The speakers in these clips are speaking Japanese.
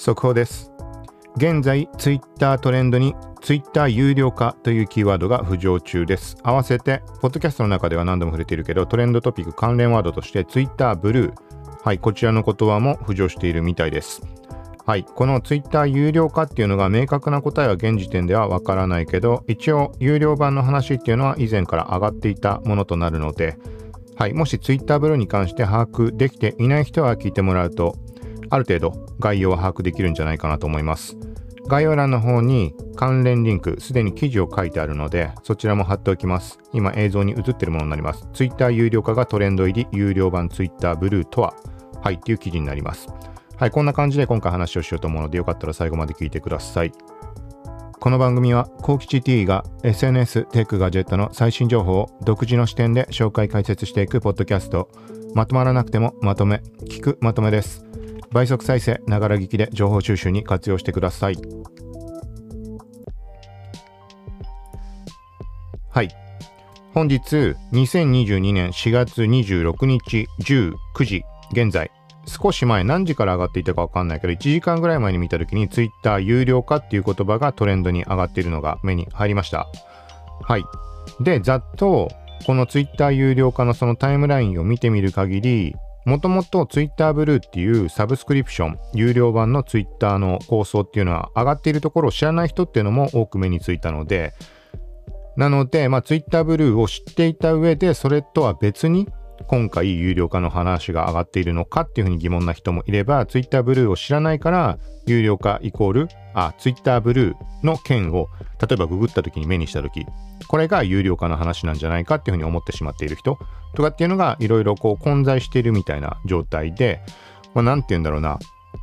速報です。現在ツイッタートレンドにツイッター有料化というキーワードが浮上中です。合わせてポッドキャストの中では何度も触れているけどトレンドトピック関連ワードとしてツイッターブルーはいこちらの言葉も浮上しているみたいです。はい、このツイッター有料化っていうのが明確な答えは現時点ではわからないけど一応有料版の話っていうのは以前から上がっていたものとなるのではい、もしツイッターブルーに関して把握できていない人は聞いてもらうとある程度概要は把握できるんじゃないかなと思います。概要欄の方に関連リンク、すでに記事を書いてあるので、そちらも貼っておきます。今映像に映ってるものになります。Twitter 有料化がトレンド入り、有料版 Twitter ブルーとは、はい、っていう記事になります。はい、こんな感じで今回話をしようと思うので、よかったら最後まで聞いてください。この番組は、コウキチ T が SNS、テック、ガジェットの最新情報を独自の視点で紹介解説していくポッドキャスト、まとまらなくてもまとめ、聞くまとめです。倍速再生、ながら聞きで情報収集に活用してください。はい。本日、2022年4月26日19時現在、少し前何時から上がっていたかわかんないけど、1時間ぐらい前に見た時に Twitter 有料化っていう言葉がトレンドに上がっているのが目に入りました。はい。で、ざっとこの Twitter 有料化のそのタイムラインを見てみる限り、もともと Twitter ブルーっていうサブスクリプション、有料版の Twitter の構想っていうのは上がっているところを知らない人っていうのも多く目についたので、なので、まあ、Twitter ブルーを知っていた上で、それとは別に今回有料化の話が上がっているのかっていうふうに疑問な人もいれば、Twitter ブルーを知らないから、有料化イコール、あ、Twitter ブルーの件を、例えばググった時に目にした時、これが有料化の話なんじゃないかっていうふうに思ってしまっている人とかっていうのがいろいろこう混在しているみたいな状態で、まあ、なんて言うんだろうな。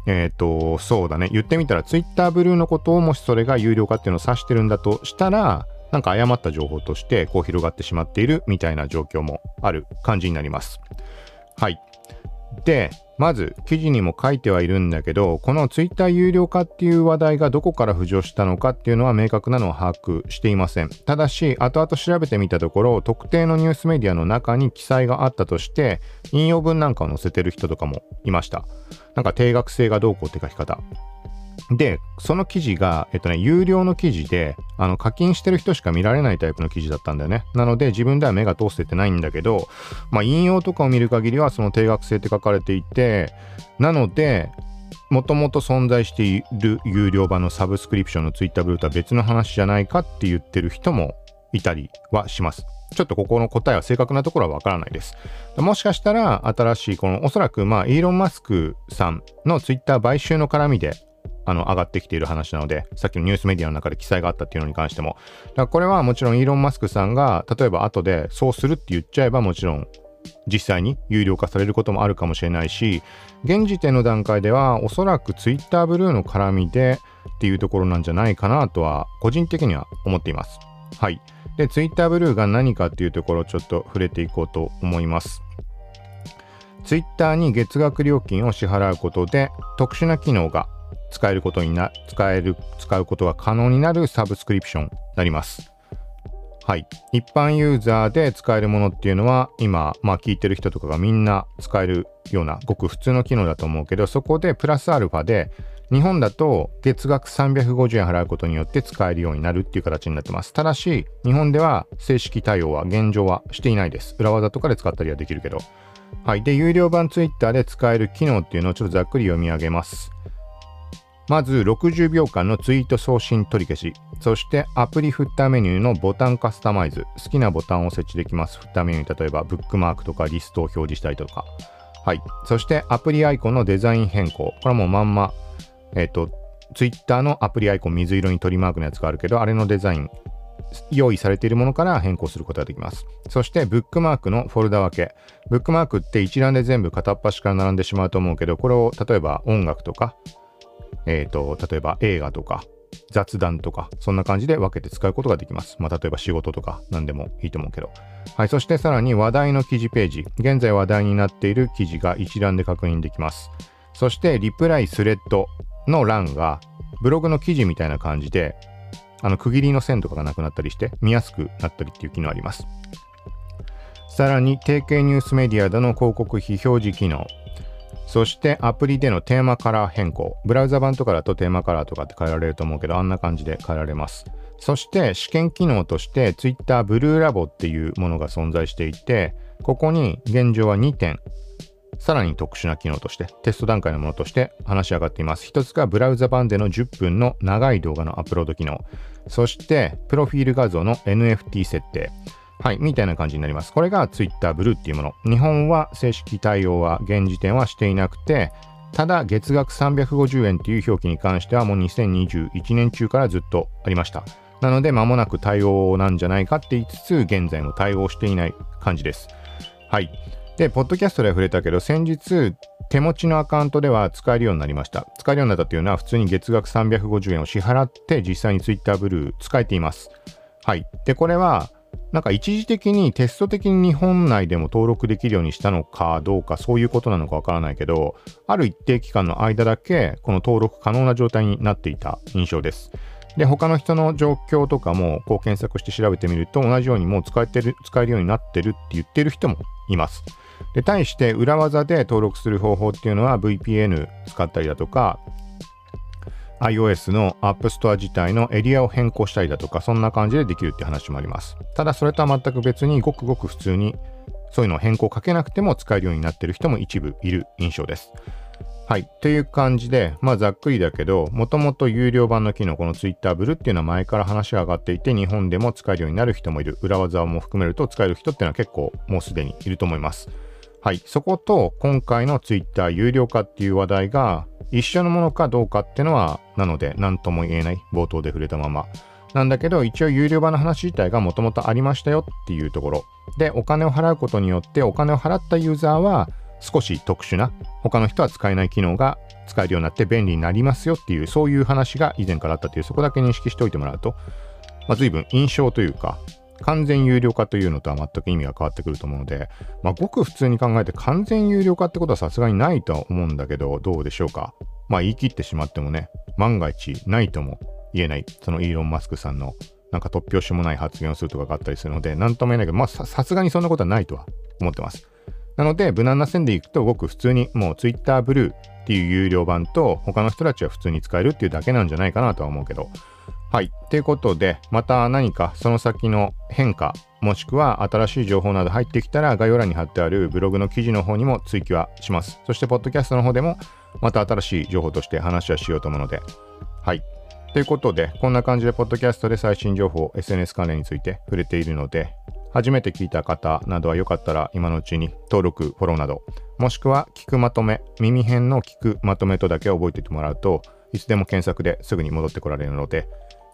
えっ、ー、と、そうだね。言ってみたら Twitter ブルーのことをもしそれが有料化っていうのを指してるんだとしたら、なんか誤った情報としてこう広がってしまっているみたいな状況もある感じになります。はい。で、まず記事にも書いてはいるんだけど、この Twitter 有料化っていう話題がどこから浮上したのかっていうのは明確なのを把握していません。ただし、後々調べてみたところ、特定のニュースメディアの中に記載があったとして、引用文なんかを載せてる人とかもいました。なんか定額制がどうこうって書き方。で、その記事が、えっとね、有料の記事で、あの、課金してる人しか見られないタイプの記事だったんだよね。なので、自分では目が通せてないんだけど、まあ、引用とかを見る限りは、その定額制って書かれていて、なので、もともと存在している有料版のサブスクリプションのツイッターブルーとは別の話じゃないかって言ってる人もいたりはします。ちょっとここの答えは正確なところはわからないです。もしかしたら新しいこのおそらくまあイーロン・マスクさんのツイッター買収の絡みであの上がってきている話なので、さっきのニュースメディアの中で記載があったっていうのに関しても。だからこれはもちろんイーロン・マスクさんが、例えば後でそうするって言っちゃえばもちろん実際に有料化されることもあるかもしれないし、現時点の段階ではおそらく Twitter ブルーの絡みでっていうところなんじゃないかなとは個人的には思っています。はい。で、Twitter ブルーが何かっていうところをちょっと触れていこうと思います。Twitter に月額料金を支払うことで特殊な機能が使えることにな、使える、使うことが可能になるサブスクリプションになります。はい。一般ユーザーで使えるものっていうのは、今、まあ聞いてる人とかがみんな使えるような、ごく普通の機能だと思うけど、そこでプラスアルファで、日本だと月額350円払うことによって使えるようになるっていう形になってます。ただし、日本では正式対応は現状はしていないです。裏技とかで使ったりはできるけど。はい。で、有料版 Twitter で使える機能っていうのをちょっとざっくり読み上げます。まず60秒間のツイート送信取り消し、そしてアプリフッターメニューのボタンカスタマイズ、好きなボタンを設置できます。フッターメニュー、例えばブックマークとかリストを表示したりとか。はい。そしてアプリアイコンのデザイン変更。これはもうまんま、えっ、ー、と、ツイッターのアプリアイコン水色に鳥マークのやつがあるけど、あれのデザイン、用意されているものから変更することができます。そして、ブックマークのフォルダ分け。ブックマークって一覧で全部片っ端から並んでしまうと思うけど、これを例えば音楽とか、えっ、ー、と、例えば映画とか、雑談とか、そんな感じで分けて使うことができます。まあ、例えば仕事とか何でもいいと思うけど。はい。そしてさらに話題の記事ページ。現在話題になっている記事が一覧で確認できます。そして、リプライスレッドの欄が、ブログの記事みたいな感じで、あの、区切りの線とかがなくなったりして、見やすくなったりっていう機能あります。さらに、定型ニュースメディアでの広告非表示機能。そしてアプリでのテーマカラー変更。ブラウザ版とかだとテーマカラーとかって変えられると思うけど、あんな感じで変えられます。そして試験機能として Twitter ブルーラボっていうものが存在していて、ここに現状は2点、さらに特殊な機能として、テスト段階のものとして話し上がっています。一つがブラウザ版での10分の長い動画のアップロード機能。そして、プロフィール画像の NFT 設定。はい、みたいな感じになります。これが Twitter ブルーっていうもの。日本は正式対応は現時点はしていなくて、ただ月額350円っていう表記に関してはもう2021年中からずっとありました。なので間もなく対応なんじゃないかって言いつつ、現在も対応していない感じです。はい。で、ポッドキャストで触れたけど、先日、手持ちのアカウントでは使えるようになりました。使えるようになったというのは、普通に月額350円を支払って、実際に Twitter ブルー使えています。はい。で、これは、なんか一時的にテスト的に日本内でも登録できるようにしたのかどうかそういうことなのかわからないけど、ある一定期間の間だけこの登録可能な状態になっていた印象です。で、他の人の状況とかもこう検索して調べてみると同じようにもう使えてる、使えるようになってるって言ってる人もいます。で、対して裏技で登録する方法っていうのは VPN 使ったりだとか、iOS の App Store 自体のエリアを変更したりだとか、そんな感じでできるって話もあります。ただそれとは全く別にごくごく普通にそういうのを変更かけなくても使えるようになってる人も一部いる印象です。はい。という感じで、まあざっくりだけど、もともと有料版の機能、この Twitter ブルっていうのは前から話が上がっていて、日本でも使えるようになる人もいる。裏技も含めると使える人っていうのは結構もうすでにいると思います。はい。そこと今回の Twitter 有料化っていう話題が一緒のものかどうかっていうのは、なので何とも言えない。冒頭で触れたまま。なんだけど、一応有料版の話自体がもともとありましたよっていうところ。で、お金を払うことによって、お金を払ったユーザーは、少し特殊な他の人は使えない機能が使えるようになって便利になりますよっていうそういう話が以前からあったというそこだけ認識しておいてもらうと、まあ、随分印象というか完全有料化というのとは全く意味が変わってくると思うので、まあ、ごく普通に考えて完全有料化ってことはさすがにないとは思うんだけどどうでしょうか？まあ言い切ってしまってもね万が一ないとも言えないそのイーロン・マスクさんのなんか突拍子もない発言をするとかがあったりするので何とも言えないけどまあさすがにそんなことはないとは思ってますなので、無難な線でいくと、ごく普通にもう Twitter ブルーっていう有料版と、他の人たちは普通に使えるっていうだけなんじゃないかなとは思うけど。はい。ということで、また何かその先の変化、もしくは新しい情報など入ってきたら、概要欄に貼ってあるブログの記事の方にも追記はします。そして、ポッドキャストの方でも、また新しい情報として話はしようと思うので。はい。ということで、こんな感じで、ポッドキャストで最新情報、SNS 関連について触れているので、初めて聞いた方などはよかったら今のうちに登録、フォローなど、もしくは聞くまとめ、耳辺の聞くまとめとだけ覚えておいてもらうといつでも検索ですぐに戻ってこられるので、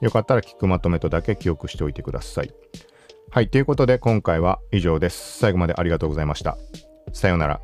よかったら聞くまとめとだけ記憶しておいてください。はい、ということで今回は以上です。最後までありがとうございました。さようなら。